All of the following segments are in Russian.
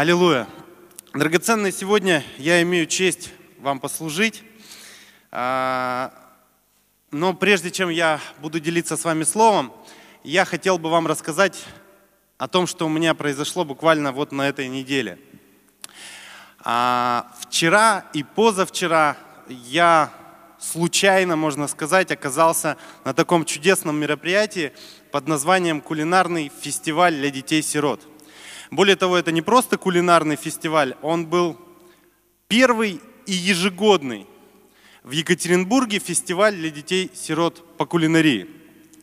Аллилуйя. Драгоценные, сегодня я имею честь вам послужить. А, но прежде чем я буду делиться с вами словом, я хотел бы вам рассказать о том, что у меня произошло буквально вот на этой неделе. А, вчера и позавчера я случайно, можно сказать, оказался на таком чудесном мероприятии под названием «Кулинарный фестиваль для детей-сирот». Более того, это не просто кулинарный фестиваль, он был первый и ежегодный в Екатеринбурге фестиваль для детей-сирот по кулинарии.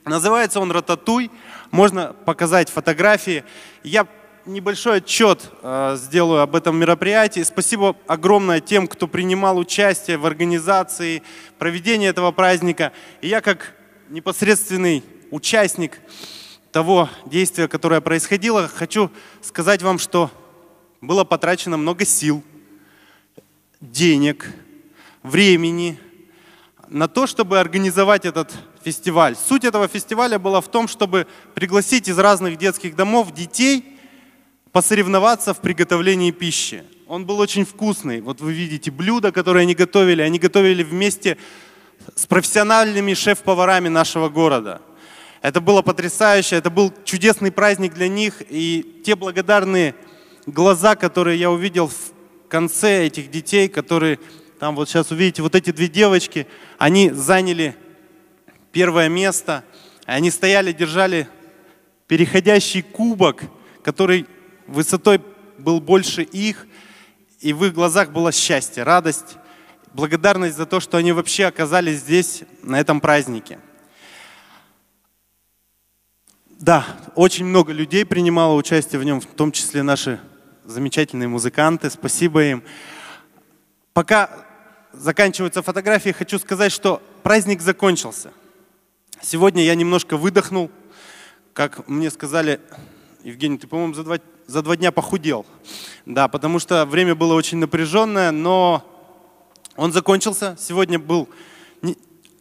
Называется он «Рататуй», можно показать фотографии. Я небольшой отчет э, сделаю об этом мероприятии. Спасибо огромное тем, кто принимал участие в организации проведения этого праздника. И я как непосредственный участник того действия, которое происходило, хочу сказать вам, что было потрачено много сил, денег, времени на то, чтобы организовать этот фестиваль. Суть этого фестиваля была в том, чтобы пригласить из разных детских домов детей посоревноваться в приготовлении пищи. Он был очень вкусный. Вот вы видите блюда, которые они готовили. Они готовили вместе с профессиональными шеф-поварами нашего города – это было потрясающе, это был чудесный праздник для них. И те благодарные глаза, которые я увидел в конце этих детей, которые там вот сейчас увидите, вот эти две девочки, они заняли первое место. Они стояли, держали переходящий кубок, который высотой был больше их, и в их глазах было счастье, радость, благодарность за то, что они вообще оказались здесь, на этом празднике. Да, очень много людей принимало участие в нем, в том числе наши замечательные музыканты. Спасибо им. Пока заканчиваются фотографии, хочу сказать, что праздник закончился. Сегодня я немножко выдохнул. Как мне сказали, Евгений, ты, по-моему, за два, за два дня похудел. Да, потому что время было очень напряженное, но он закончился. Сегодня был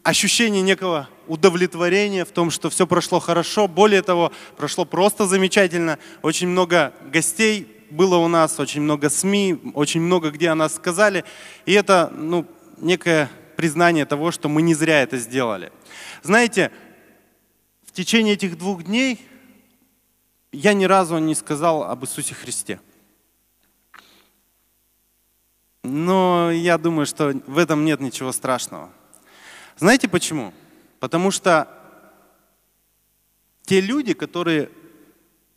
ощущение некого удовлетворения в том, что все прошло хорошо. Более того, прошло просто замечательно. Очень много гостей было у нас, очень много СМИ, очень много где о нас сказали. И это ну, некое признание того, что мы не зря это сделали. Знаете, в течение этих двух дней я ни разу не сказал об Иисусе Христе. Но я думаю, что в этом нет ничего страшного. Знаете почему? Потому что те люди, которые,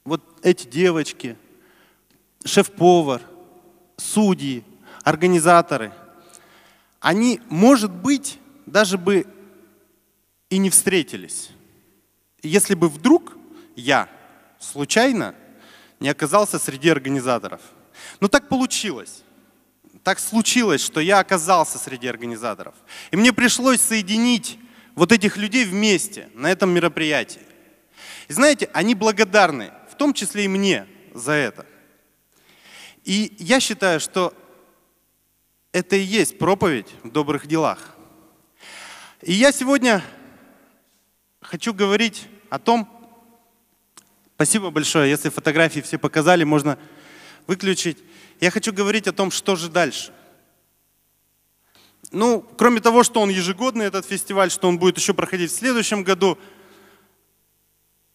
вот эти девочки, шеф-повар, судьи, организаторы, они, может быть, даже бы и не встретились, если бы вдруг я случайно не оказался среди организаторов. Но так получилось так случилось, что я оказался среди организаторов. И мне пришлось соединить вот этих людей вместе на этом мероприятии. И знаете, они благодарны, в том числе и мне, за это. И я считаю, что это и есть проповедь в добрых делах. И я сегодня хочу говорить о том, спасибо большое, если фотографии все показали, можно выключить. Я хочу говорить о том, что же дальше. Ну, кроме того, что он ежегодный, этот фестиваль, что он будет еще проходить в следующем году,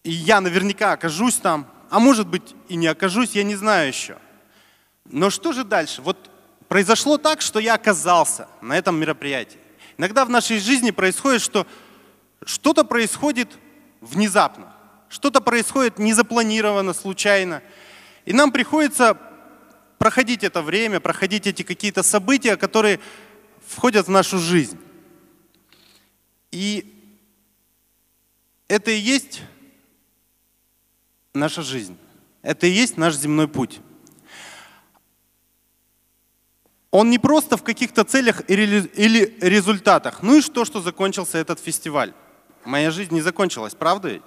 и я наверняка окажусь там, а может быть и не окажусь, я не знаю еще. Но что же дальше? Вот произошло так, что я оказался на этом мероприятии. Иногда в нашей жизни происходит, что что-то происходит внезапно, что-то происходит незапланированно, случайно. И нам приходится проходить это время, проходить эти какие-то события, которые входят в нашу жизнь. И это и есть наша жизнь. Это и есть наш земной путь. Он не просто в каких-то целях или результатах. Ну и что, что закончился этот фестиваль? Моя жизнь не закончилась, правда ведь?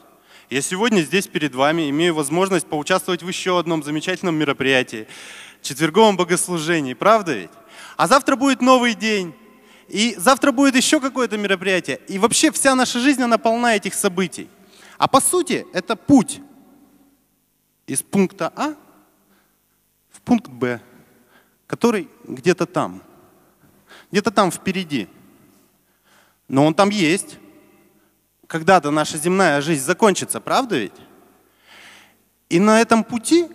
Я сегодня здесь перед вами имею возможность поучаствовать в еще одном замечательном мероприятии, четверговом богослужении, правда ведь? А завтра будет новый день, и завтра будет еще какое-то мероприятие. И вообще вся наша жизнь, она полна этих событий. А по сути, это путь из пункта А в пункт Б, который где-то там, где-то там впереди. Но он там есть. Когда-то наша земная жизнь закончится, правда ведь? И на этом пути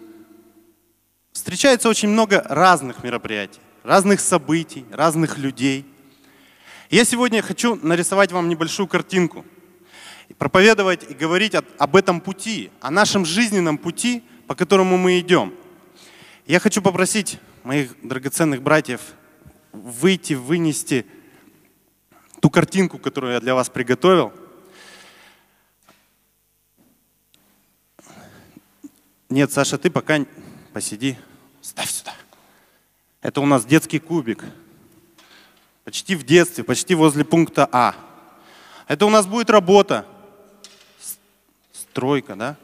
встречается очень много разных мероприятий, разных событий, разных людей. Я сегодня хочу нарисовать вам небольшую картинку, проповедовать и говорить об этом пути, о нашем жизненном пути, по которому мы идем. Я хочу попросить моих драгоценных братьев выйти, вынести ту картинку, которую я для вас приготовил. Нет, Саша, ты пока посиди. Ставь сюда. Это у нас детский кубик. Почти в детстве, почти возле пункта А. Это у нас будет работа. Стройка, да?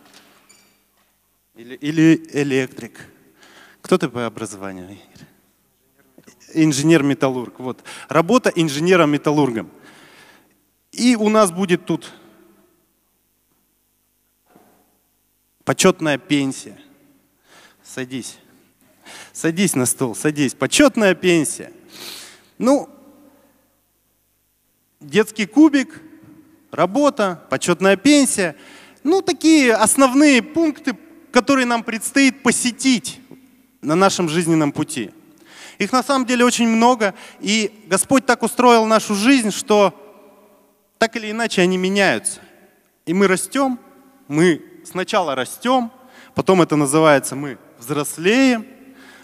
Или, или электрик. Кто ты по образованию? Инженер-металлург. Вот. Работа инженером-металлургом. И у нас будет тут почетная пенсия. Садись. Садись на стол, садись. Почетная пенсия. Ну, детский кубик, работа, почетная пенсия. Ну, такие основные пункты, которые нам предстоит посетить на нашем жизненном пути. Их на самом деле очень много, и Господь так устроил нашу жизнь, что так или иначе они меняются. И мы растем, мы сначала растем, потом это называется мы взрослеем,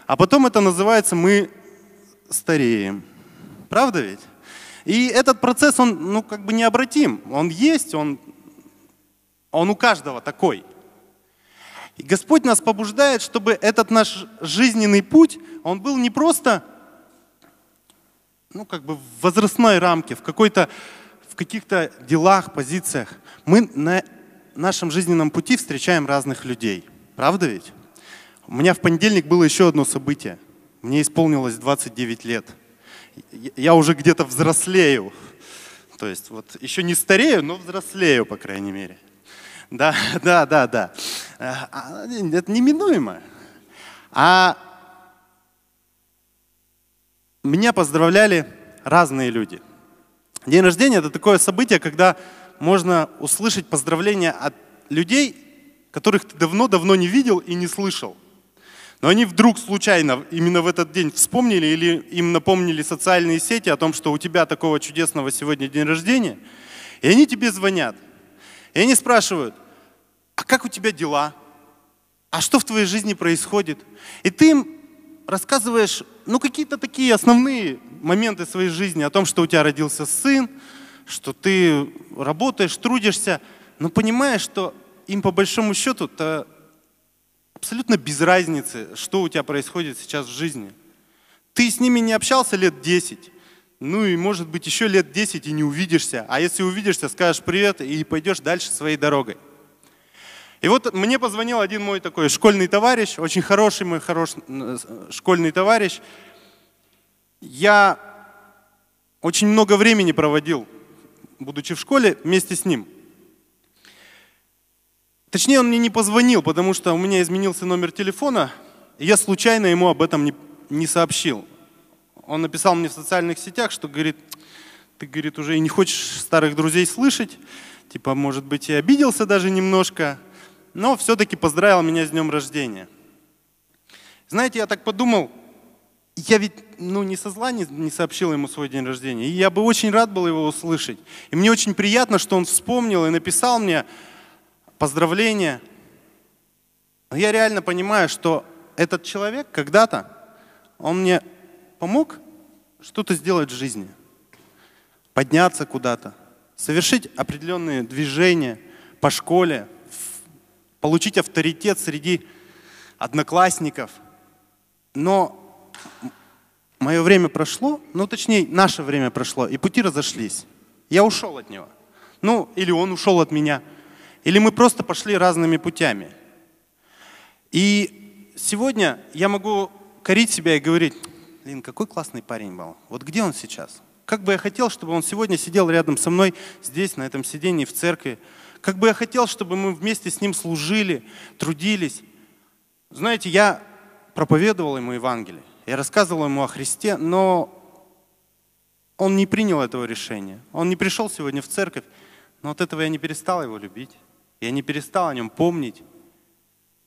а потом это называется мы стареем. Правда ведь? И этот процесс, он ну, как бы необратим. Он есть, он, он у каждого такой – и Господь нас побуждает, чтобы этот наш жизненный путь, он был не просто ну, как бы в возрастной рамке, в, какой-то, в каких-то делах, позициях. Мы на нашем жизненном пути встречаем разных людей. Правда ведь? У меня в понедельник было еще одно событие. Мне исполнилось 29 лет. Я уже где-то взрослею. То есть вот еще не старею, но взрослею, по крайней мере. Да, да, да, да. Э, а, это неминуемо. А меня поздравляли разные люди. День рождения – это такое событие, когда можно услышать поздравления от людей, которых ты давно-давно не видел и не слышал. Но они вдруг случайно именно в этот день вспомнили или им напомнили социальные сети о том, что у тебя такого чудесного сегодня день рождения, и они тебе звонят. И они спрашивают, а как у тебя дела? А что в твоей жизни происходит? И ты им рассказываешь, ну, какие-то такие основные моменты своей жизни о том, что у тебя родился сын, что ты работаешь, трудишься, но понимаешь, что им по большому счету то абсолютно без разницы, что у тебя происходит сейчас в жизни. Ты с ними не общался лет 10, ну и может быть еще лет 10 и не увидишься. А если увидишься, скажешь привет и пойдешь дальше своей дорогой. И вот мне позвонил один мой такой школьный товарищ, очень хороший мой хорош, школьный товарищ. Я очень много времени проводил, будучи в школе, вместе с ним. Точнее, он мне не позвонил, потому что у меня изменился номер телефона, и я случайно ему об этом не, не сообщил. Он написал мне в социальных сетях, что говорит, ты, говорит, уже и не хочешь старых друзей слышать, типа, может быть, и обиделся даже немножко, но все-таки поздравил меня с днем рождения. Знаете, я так подумал, я ведь ну, не со зла не, не сообщил ему свой день рождения, и я бы очень рад был его услышать. И мне очень приятно, что он вспомнил и написал мне поздравления. Но я реально понимаю, что этот человек когда-то, он мне помог что-то сделать в жизни, подняться куда-то, совершить определенные движения по школе, получить авторитет среди одноклассников. Но мое время прошло, ну точнее, наше время прошло, и пути разошлись. Я ушел от него. Ну, или он ушел от меня. Или мы просто пошли разными путями. И сегодня я могу корить себя и говорить, Лин, какой классный парень был. Вот где он сейчас? Как бы я хотел, чтобы он сегодня сидел рядом со мной здесь, на этом сидении в церкви, как бы я хотел, чтобы мы вместе с ним служили, трудились. Знаете, я проповедовал ему Евангелие, я рассказывал ему о Христе, но он не принял этого решения. Он не пришел сегодня в церковь, но от этого я не перестал его любить. Я не перестал о нем помнить.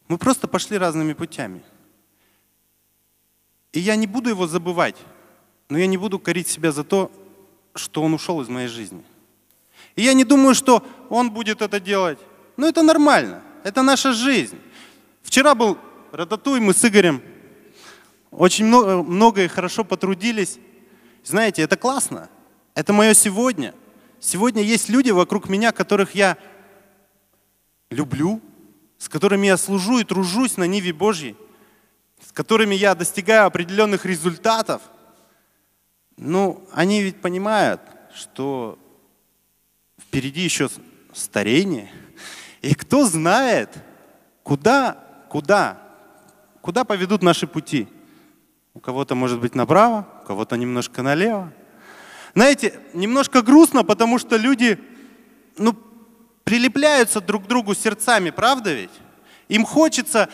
Мы просто пошли разными путями. И я не буду его забывать, но я не буду корить себя за то, что он ушел из моей жизни. И я не думаю, что он будет это делать. Но это нормально. Это наша жизнь. Вчера был Рататуй, мы с Игорем очень много, много и хорошо потрудились. Знаете, это классно. Это мое сегодня. Сегодня есть люди вокруг меня, которых я люблю, с которыми я служу и тружусь на Ниве Божьей, с которыми я достигаю определенных результатов. Ну, они ведь понимают, что впереди еще старение. И кто знает, куда, куда, куда поведут наши пути. У кого-то может быть направо, у кого-то немножко налево. Знаете, немножко грустно, потому что люди, ну, прилепляются друг к другу сердцами, правда ведь? Им хочется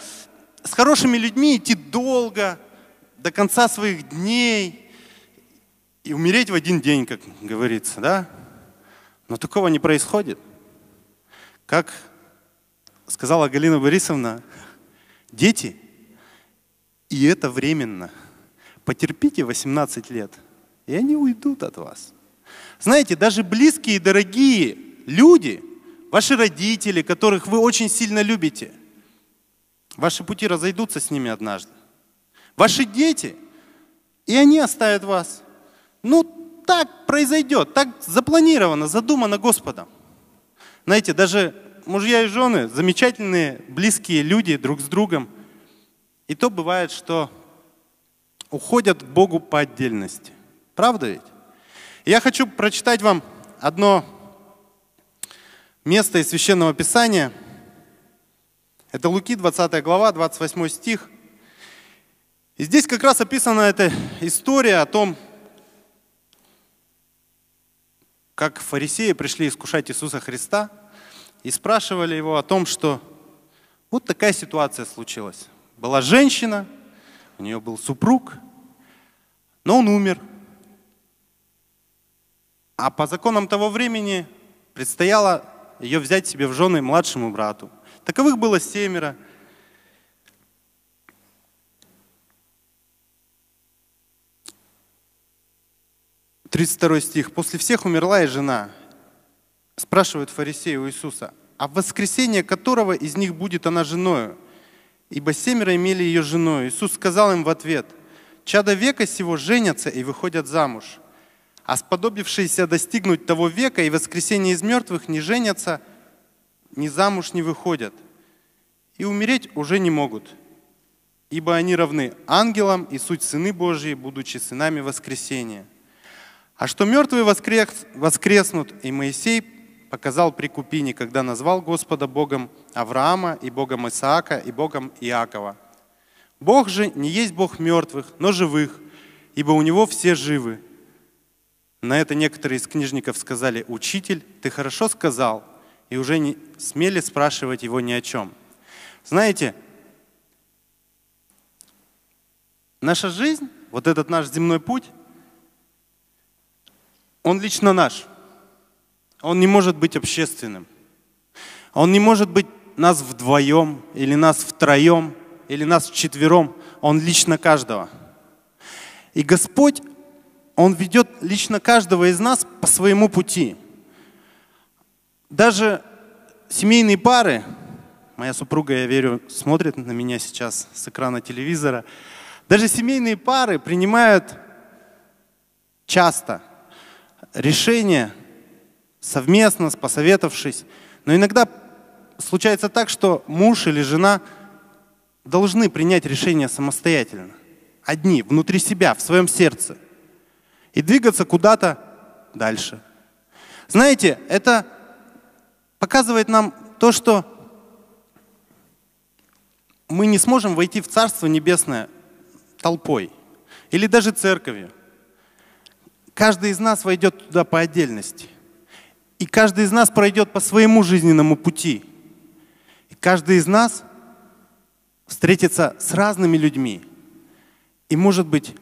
с хорошими людьми идти долго, до конца своих дней и умереть в один день, как говорится, да? Но такого не происходит. Как сказала Галина Борисовна, дети, и это временно. Потерпите 18 лет, и они уйдут от вас. Знаете, даже близкие и дорогие люди – ваши родители, которых вы очень сильно любите, ваши пути разойдутся с ними однажды. Ваши дети, и они оставят вас. Ну, так произойдет, так запланировано, задумано Господом. Знаете, даже мужья и жены, замечательные, близкие люди друг с другом. И то бывает, что уходят к Богу по отдельности. Правда ведь? Я хочу прочитать вам одно место из Священного Писания. Это Луки, 20 глава, 28 стих. И здесь как раз описана эта история о том, как фарисеи пришли искушать Иисуса Христа и спрашивали его о том, что вот такая ситуация случилась. Была женщина, у нее был супруг, но он умер. А по законам того времени предстояло ее взять себе в жены младшему брату. Таковых было семеро. Тридцать второй стих. «После всех умерла и жена». Спрашивают фарисеи у Иисуса, «А в воскресенье которого из них будет она женою?» Ибо семеро имели ее женой. Иисус сказал им в ответ, «Чада века сего женятся и выходят замуж, а сподобившиеся достигнуть того века и воскресения из мертвых не женятся, ни замуж не выходят, и умереть уже не могут, ибо они равны ангелам и суть сыны Божьи, будучи сынами воскресения. А что мертвые воскрес, воскреснут, и Моисей показал при Купине, когда назвал Господа Богом Авраама и Богом Исаака и Богом Иакова. Бог же не есть Бог мертвых, но живых, ибо у Него все живы. На это некоторые из книжников сказали, «Учитель, ты хорошо сказал», и уже не смели спрашивать его ни о чем. Знаете, наша жизнь, вот этот наш земной путь, он лично наш. Он не может быть общественным. Он не может быть нас вдвоем, или нас втроем, или нас вчетвером. Он лично каждого. И Господь он ведет лично каждого из нас по своему пути. Даже семейные пары, моя супруга, я верю, смотрит на меня сейчас с экрана телевизора, даже семейные пары принимают часто решения совместно, посоветовавшись. Но иногда случается так, что муж или жена должны принять решение самостоятельно, одни, внутри себя, в своем сердце и двигаться куда-то дальше. Знаете, это показывает нам то, что мы не сможем войти в Царство Небесное толпой или даже церковью. Каждый из нас войдет туда по отдельности. И каждый из нас пройдет по своему жизненному пути. И каждый из нас встретиться с разными людьми. И, может быть,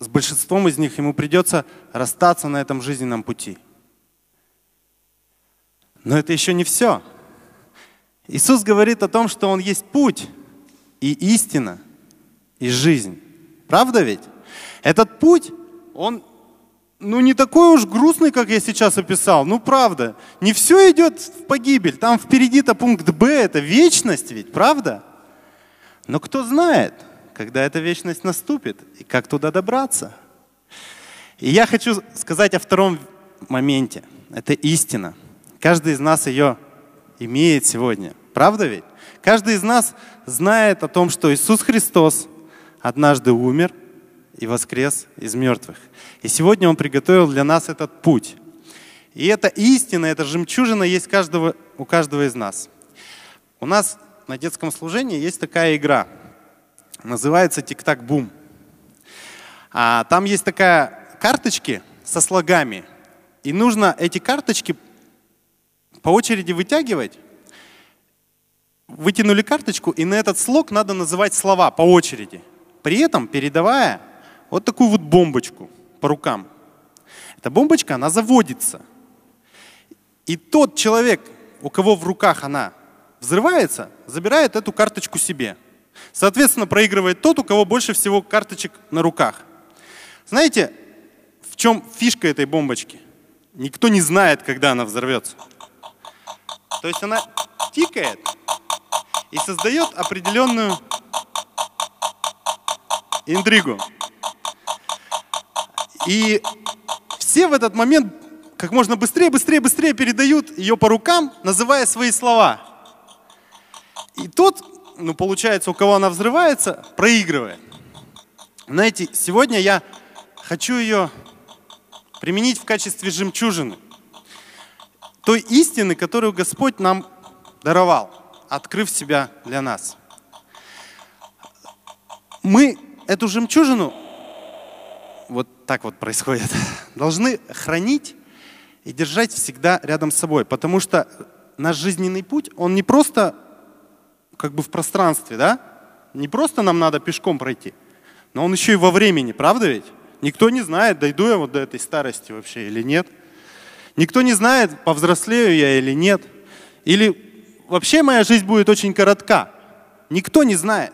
с большинством из них ему придется расстаться на этом жизненном пути. Но это еще не все. Иисус говорит о том, что Он есть путь и истина, и жизнь. Правда ведь? Этот путь, он ну не такой уж грустный, как я сейчас описал. Ну правда, не все идет в погибель. Там впереди-то пункт Б, это вечность ведь, правда? Но кто знает, когда эта вечность наступит и как туда добраться. И я хочу сказать о втором моменте. Это истина. Каждый из нас ее имеет сегодня. Правда ведь? Каждый из нас знает о том, что Иисус Христос однажды умер и воскрес из мертвых. И сегодня Он приготовил для нас этот путь. И эта истина, эта жемчужина есть каждого, у каждого из нас. У нас на детском служении есть такая игра. Называется «Тик-так-бум». А, там есть такая карточки со слогами. И нужно эти карточки по очереди вытягивать. Вытянули карточку, и на этот слог надо называть слова по очереди. При этом передавая вот такую вот бомбочку по рукам. Эта бомбочка, она заводится. И тот человек, у кого в руках она взрывается, забирает эту карточку себе. Соответственно, проигрывает тот, у кого больше всего карточек на руках. Знаете, в чем фишка этой бомбочки? Никто не знает, когда она взорвется. То есть она тикает и создает определенную интригу. И все в этот момент как можно быстрее, быстрее, быстрее передают ее по рукам, называя свои слова. И тот, ну получается, у кого она взрывается, проигрывает. Знаете, сегодня я хочу ее применить в качестве жемчужины. Той истины, которую Господь нам даровал, открыв себя для нас. Мы эту жемчужину, вот так вот происходит, должны хранить и держать всегда рядом с собой, потому что наш жизненный путь, он не просто как бы в пространстве, да? Не просто нам надо пешком пройти, но он еще и во времени, правда ведь? Никто не знает, дойду я вот до этой старости вообще или нет. Никто не знает, повзрослею я или нет. Или вообще моя жизнь будет очень коротка. Никто не знает.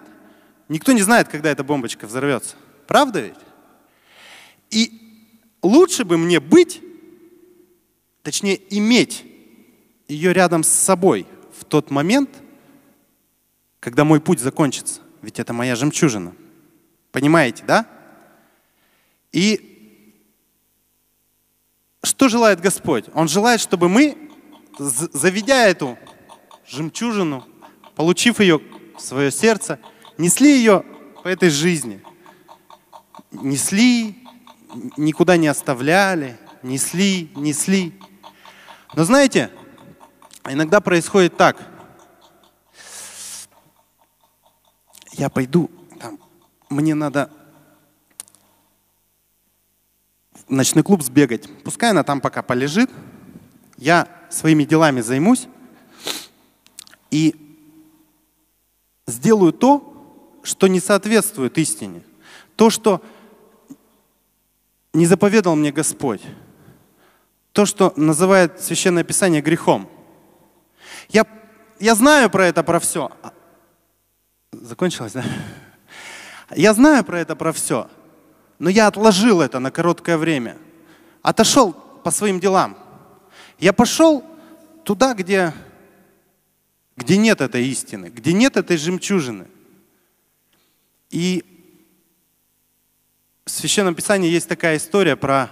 Никто не знает, когда эта бомбочка взорвется. Правда ведь? И лучше бы мне быть, точнее иметь ее рядом с собой в тот момент, когда мой путь закончится. Ведь это моя жемчужина. Понимаете, да? И что желает Господь? Он желает, чтобы мы, заведя эту жемчужину, получив ее в свое сердце, несли ее по этой жизни. Несли, никуда не оставляли, несли, несли. Но знаете, иногда происходит так. Я пойду, там, мне надо в ночной клуб сбегать. Пускай она там пока полежит. Я своими делами займусь и сделаю то, что не соответствует истине, то, что не заповедал мне Господь, то, что называет Священное Писание грехом. Я, я знаю про это, про все. А, закончилось, да? Я знаю про это, про все, но я отложил это на короткое время. Отошел по своим делам. Я пошел туда, где, где нет этой истины, где нет этой жемчужины. И Священном Писании есть такая история про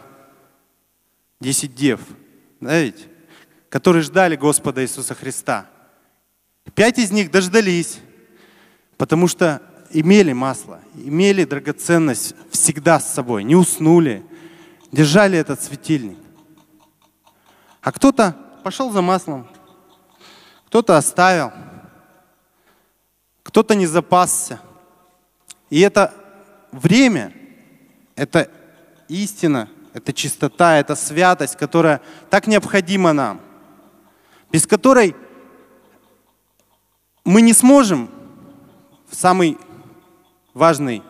10 дев, да которые ждали Господа Иисуса Христа. Пять из них дождались, потому что имели масло, имели драгоценность всегда с собой, не уснули, держали этот светильник. А кто-то пошел за маслом, кто-то оставил, кто-то не запасся – и это время, это истина, это чистота, это святость, которая так необходима нам, без которой мы не сможем в самый важный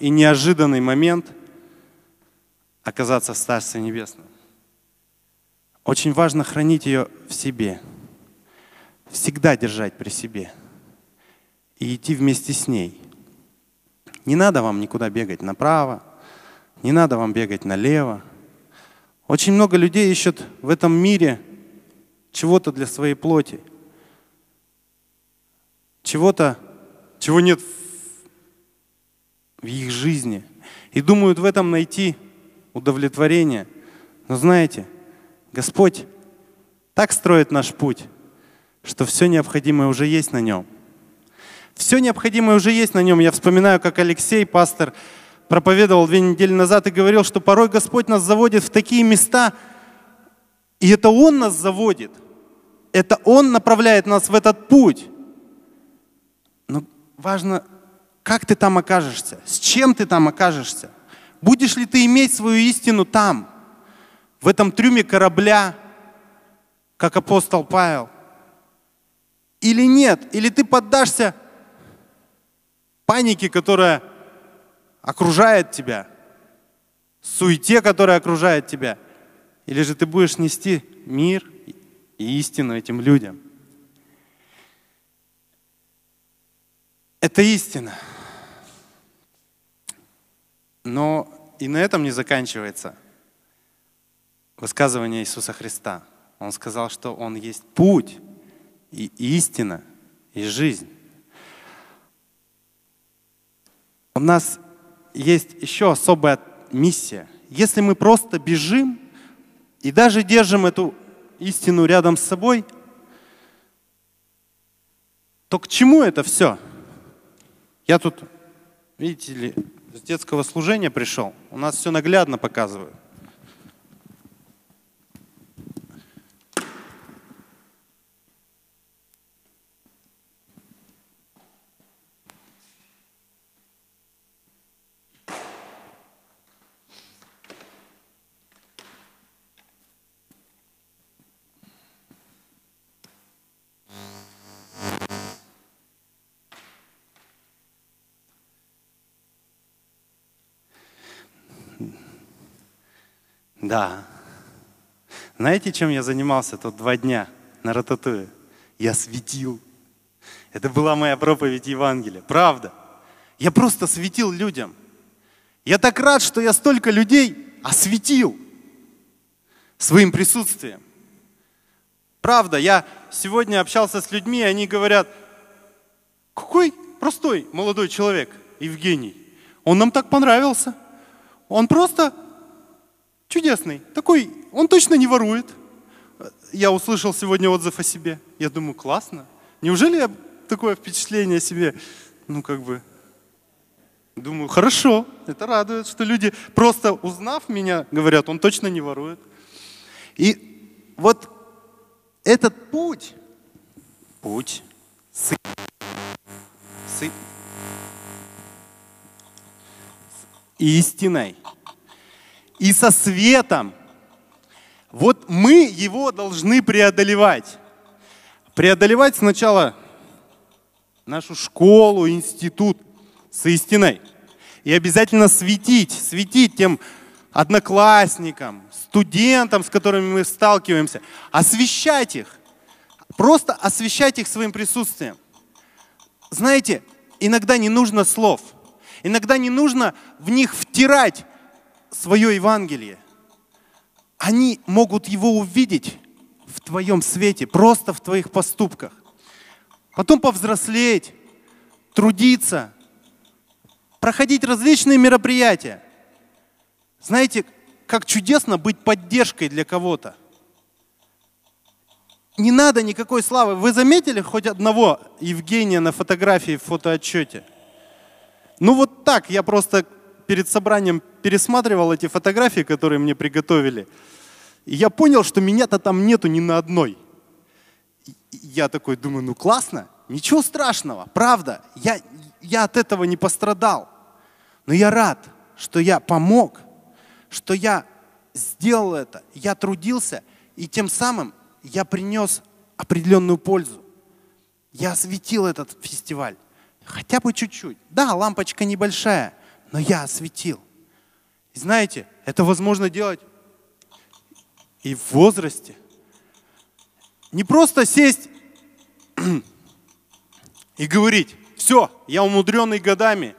и неожиданный момент оказаться в Царстве Небесном. Очень важно хранить ее в себе, всегда держать при себе и идти вместе с ней. Не надо вам никуда бегать направо, не надо вам бегать налево. Очень много людей ищут в этом мире чего-то для своей плоти, чего-то, чего нет в их жизни. И думают в этом найти удовлетворение. Но знаете, Господь так строит наш путь, что все необходимое уже есть на нем. Все необходимое уже есть на нем. Я вспоминаю, как Алексей, пастор, проповедовал две недели назад и говорил, что порой Господь нас заводит в такие места, и это Он нас заводит. Это Он направляет нас в этот путь. Но важно как ты там окажешься? С чем ты там окажешься? Будешь ли ты иметь свою истину там, в этом трюме корабля, как апостол Павел? Или нет? Или ты поддашься панике, которая окружает тебя, суете, которая окружает тебя? Или же ты будешь нести мир и истину этим людям? Это истина. Но и на этом не заканчивается высказывание Иисуса Христа. Он сказал, что Он есть путь и истина и жизнь. У нас есть еще особая миссия. Если мы просто бежим и даже держим эту истину рядом с собой, то к чему это все? Я тут, видите ли, с детского служения пришел. У нас все наглядно показывают. Да. Знаете, чем я занимался тут два дня на Рататуе? Я светил. Это была моя проповедь Евангелия. Правда. Я просто светил людям. Я так рад, что я столько людей осветил своим присутствием. Правда, я сегодня общался с людьми, и они говорят, какой простой молодой человек, Евгений. Он нам так понравился. Он просто чудесный. Такой, он точно не ворует. Я услышал сегодня отзыв о себе. Я думаю, классно. Неужели я такое впечатление о себе, ну как бы, думаю, хорошо, это радует, что люди просто узнав меня, говорят, он точно не ворует. И вот этот путь, путь с, с истиной, и со светом. Вот мы его должны преодолевать. Преодолевать сначала нашу школу, институт с истиной. И обязательно светить, светить тем одноклассникам, студентам, с которыми мы сталкиваемся. Освещать их. Просто освещать их своим присутствием. Знаете, иногда не нужно слов. Иногда не нужно в них втирать свое Евангелие, они могут его увидеть в твоем свете, просто в твоих поступках. Потом повзрослеть, трудиться, проходить различные мероприятия. Знаете, как чудесно быть поддержкой для кого-то. Не надо никакой славы. Вы заметили хоть одного Евгения на фотографии в фотоотчете? Ну вот так, я просто перед собранием пересматривал эти фотографии, которые мне приготовили. И я понял, что меня-то там нету ни на одной. И я такой думаю, ну классно, ничего страшного, правда, я, я от этого не пострадал. Но я рад, что я помог, что я сделал это, я трудился, и тем самым я принес определенную пользу. Я осветил этот фестиваль. Хотя бы чуть-чуть. Да, лампочка небольшая, но я осветил. И знаете, это возможно делать и в возрасте. Не просто сесть и говорить, все, я умудренный годами,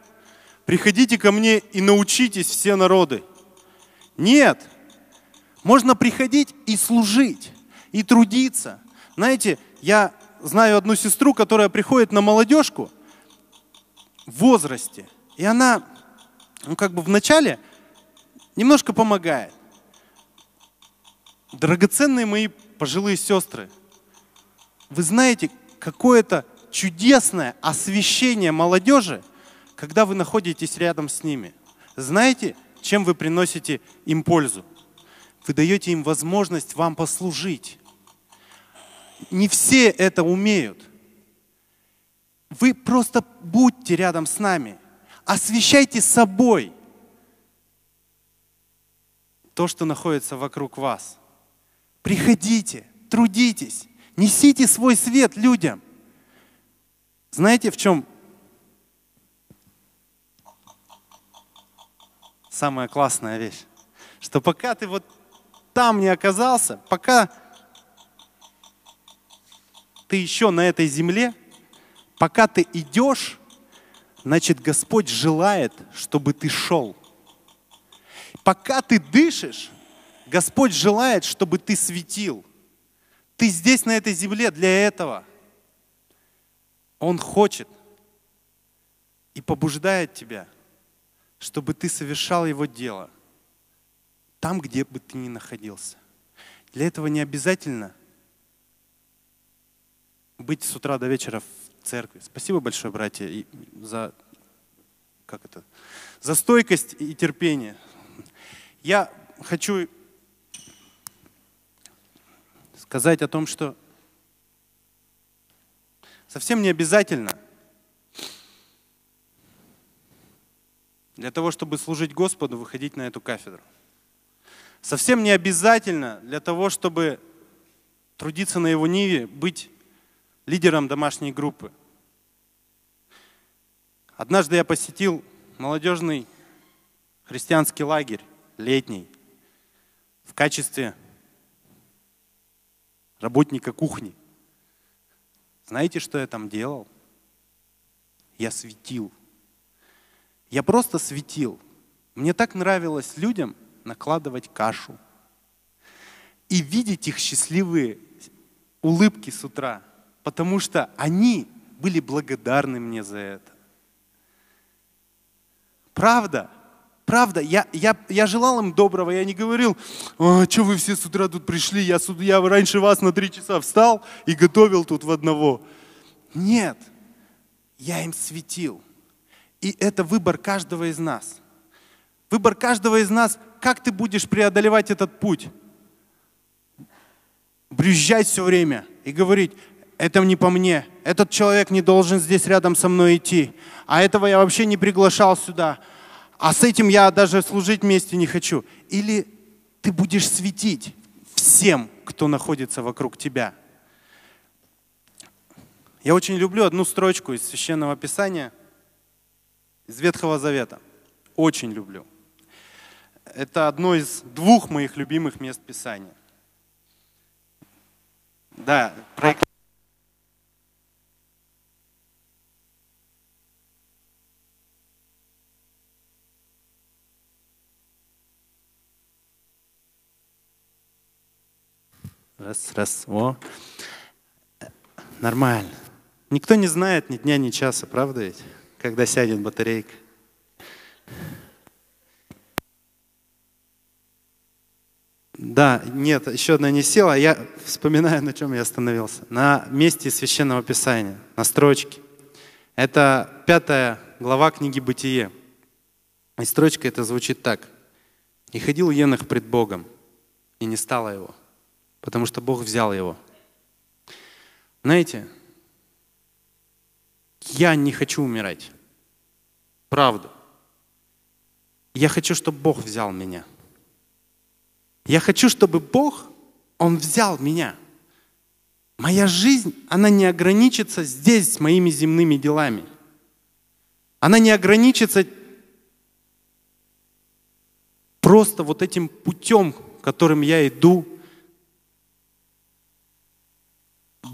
приходите ко мне и научитесь все народы. Нет, можно приходить и служить, и трудиться. Знаете, я знаю одну сестру, которая приходит на молодежку в возрасте, и она, ну как бы вначале немножко помогает. Драгоценные мои пожилые сестры, вы знаете, какое-то чудесное освещение молодежи, когда вы находитесь рядом с ними. Знаете, чем вы приносите им пользу? Вы даете им возможность вам послужить. Не все это умеют. Вы просто будьте рядом с нами. Освещайте собой то, что находится вокруг вас. Приходите, трудитесь, несите свой свет людям. Знаете, в чем самая классная вещь? Что пока ты вот там не оказался, пока ты еще на этой земле, пока ты идешь, значит Господь желает, чтобы ты шел. Пока ты дышишь, Господь желает, чтобы ты светил. Ты здесь, на этой земле, для этого. Он хочет и побуждает тебя, чтобы ты совершал Его дело там, где бы ты ни находился. Для этого не обязательно быть с утра до вечера церкви. Спасибо большое, братья, за, как это, за стойкость и терпение. Я хочу сказать о том, что совсем не обязательно для того, чтобы служить Господу, выходить на эту кафедру. Совсем не обязательно для того, чтобы трудиться на его ниве, быть лидером домашней группы. Однажды я посетил молодежный христианский лагерь, летний, в качестве работника кухни. Знаете, что я там делал? Я светил. Я просто светил. Мне так нравилось людям накладывать кашу и видеть их счастливые улыбки с утра, потому что они были благодарны мне за это. Правда? Правда, я, я, я желал им доброго, я не говорил, а, что вы все с утра тут пришли, я, я раньше вас на три часа встал и готовил тут в одного. Нет, я им светил. И это выбор каждого из нас. Выбор каждого из нас, как ты будешь преодолевать этот путь. Брюзжать все время и говорить, это не по мне, этот человек не должен здесь рядом со мной идти, а этого я вообще не приглашал сюда, а с этим я даже служить вместе не хочу. Или ты будешь светить всем, кто находится вокруг тебя. Я очень люблю одну строчку из Священного Писания, из Ветхого Завета. Очень люблю. Это одно из двух моих любимых мест Писания. Да, проект Раз, раз. О. Нормально. Никто не знает ни дня, ни часа, правда ведь? Когда сядет батарейка. Да, нет, еще одна не села. Я вспоминаю, на чем я остановился. На месте Священного Писания, на строчке. Это пятая глава книги «Бытие». И строчка это звучит так. «И ходил Енах пред Богом, и не стало его» потому что Бог взял его. Знаете, я не хочу умирать. Правда. Я хочу, чтобы Бог взял меня. Я хочу, чтобы Бог, Он взял меня. Моя жизнь, она не ограничится здесь с моими земными делами. Она не ограничится просто вот этим путем, которым я иду,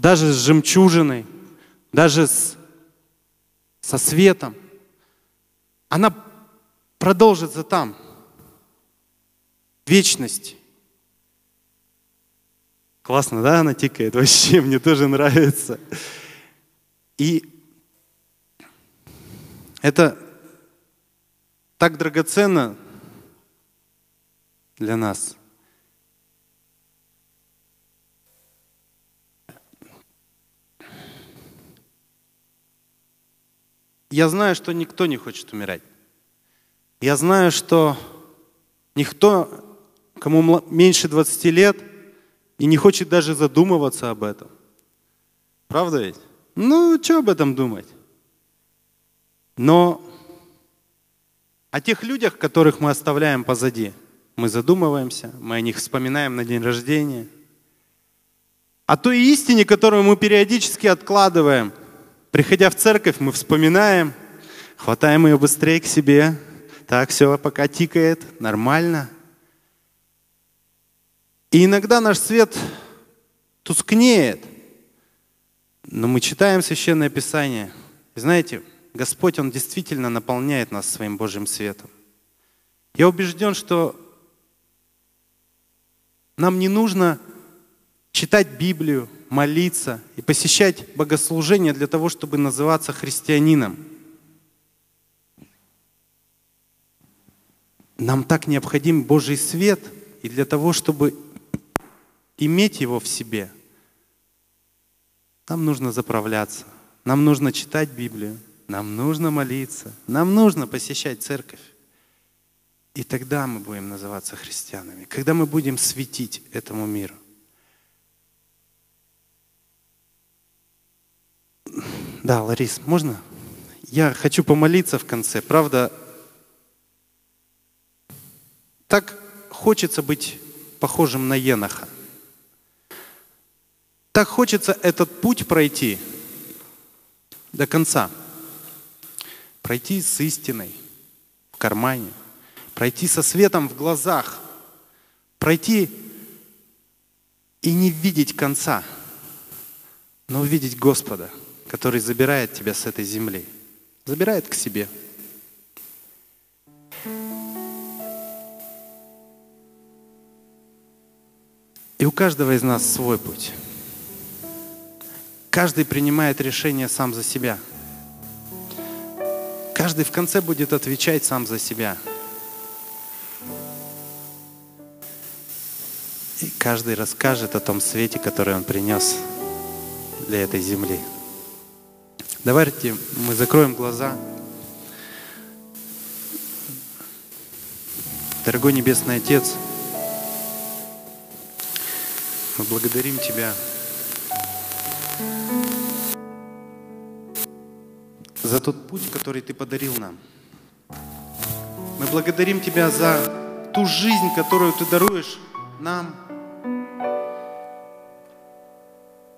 даже с жемчужиной, даже с, со светом. Она продолжится там, в вечности. Классно, да, она тикает? Вообще, мне тоже нравится. И это так драгоценно для нас. Я знаю, что никто не хочет умирать. Я знаю, что никто, кому меньше 20 лет, и не хочет даже задумываться об этом. Правда ведь? Ну, что об этом думать? Но о тех людях, которых мы оставляем позади, мы задумываемся, мы о них вспоминаем на день рождения. О той истине, которую мы периодически откладываем. Приходя в церковь, мы вспоминаем, хватаем ее быстрее к себе. Так, все пока тикает, нормально. И иногда наш свет тускнеет. Но мы читаем Священное Писание. И знаете, Господь, Он действительно наполняет нас своим Божьим светом. Я убежден, что нам не нужно читать Библию, молиться и посещать богослужения для того, чтобы называться христианином. Нам так необходим Божий свет, и для того, чтобы иметь его в себе, нам нужно заправляться, нам нужно читать Библию, нам нужно молиться, нам нужно посещать церковь. И тогда мы будем называться христианами, когда мы будем светить этому миру. Да, Ларис, можно? Я хочу помолиться в конце. Правда, так хочется быть похожим на Еноха. Так хочется этот путь пройти до конца. Пройти с истиной в кармане – пройти со светом в глазах, пройти и не видеть конца, но увидеть Господа, который забирает тебя с этой земли, забирает к себе. И у каждого из нас свой путь. Каждый принимает решение сам за себя. Каждый в конце будет отвечать сам за себя – И каждый расскажет о том свете, который он принес для этой земли. Давайте мы закроем глаза. Дорогой Небесный Отец, мы благодарим Тебя за тот путь, который Ты подарил нам. Мы благодарим Тебя за ту жизнь, которую Ты даруешь нам –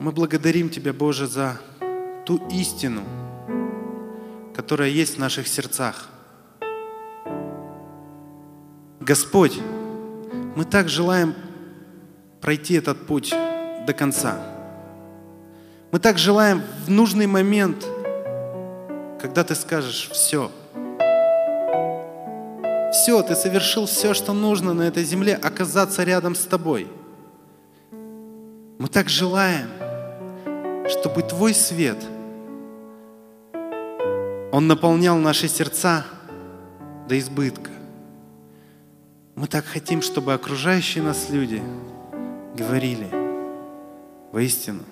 Мы благодарим Тебя, Боже, за ту истину, которая есть в наших сердцах. Господь, мы так желаем пройти этот путь до конца. Мы так желаем в нужный момент, когда Ты скажешь «все», все, ты совершил все, что нужно на этой земле, оказаться рядом с тобой. Мы так желаем, чтобы Твой свет, Он наполнял наши сердца до избытка. Мы так хотим, чтобы окружающие нас люди говорили, воистину,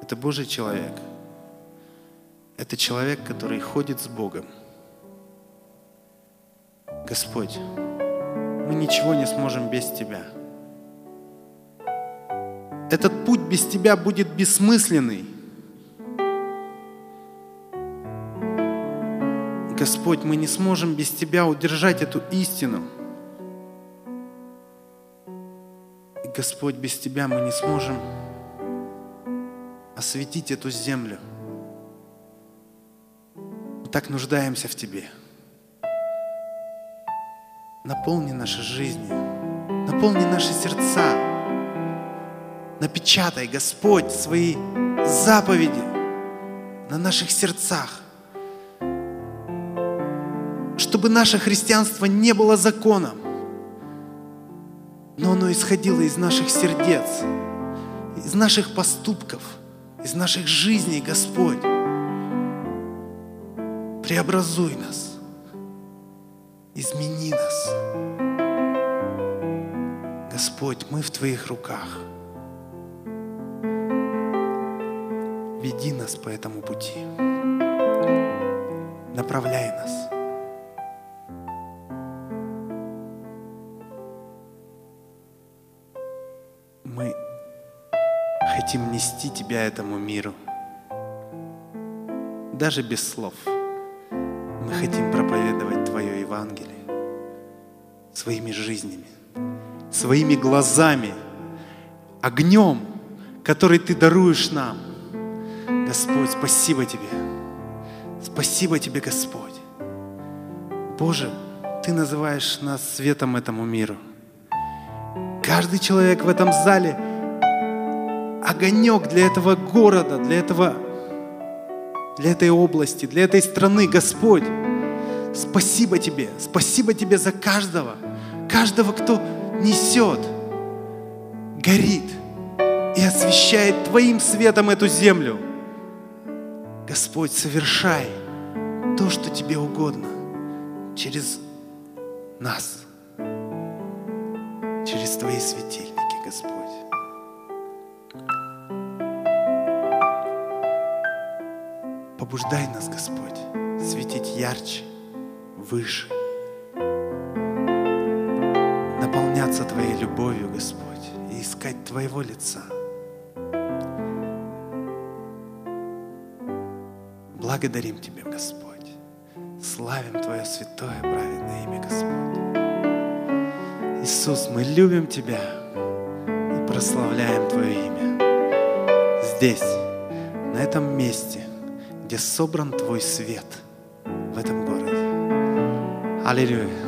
это Божий человек. Это человек, который ходит с Богом. Господь, мы ничего не сможем без Тебя – этот путь без Тебя будет бессмысленный. Господь, мы не сможем без Тебя удержать эту истину. Господь, без Тебя мы не сможем осветить эту землю. Мы так нуждаемся в Тебе. Наполни наши жизни, наполни наши сердца. Напечатай, Господь, свои заповеди на наших сердцах. Чтобы наше христианство не было законом, но оно исходило из наших сердец, из наших поступков, из наших жизней, Господь. Преобразуй нас, измени нас. Господь, мы в Твоих руках. Веди нас по этому пути. Направляй нас. Нести Тебя этому миру. Даже без слов. Мы хотим проповедовать Твое Евангелие своими жизнями, своими глазами, огнем, который Ты даруешь нам. Господь, спасибо Тебе. Спасибо Тебе, Господь. Боже, Ты называешь нас светом этому миру. Каждый человек в этом зале огонек для этого города, для этого, для этой области, для этой страны, Господь. Спасибо Тебе, спасибо Тебе за каждого, каждого, кто несет, горит и освещает Твоим светом эту землю. Господь, совершай то, что Тебе угодно через нас, через Твои светильники, Господь. Побуждай нас, Господь, светить ярче, выше, наполняться Твоей любовью, Господь, и искать Твоего лица – Благодарим Тебя, Господь. Славим Твое святое праведное имя, Господь. Иисус, мы любим Тебя и прославляем Твое имя. Здесь, на этом месте, где собран Твой свет в этом городе. Аллилуйя.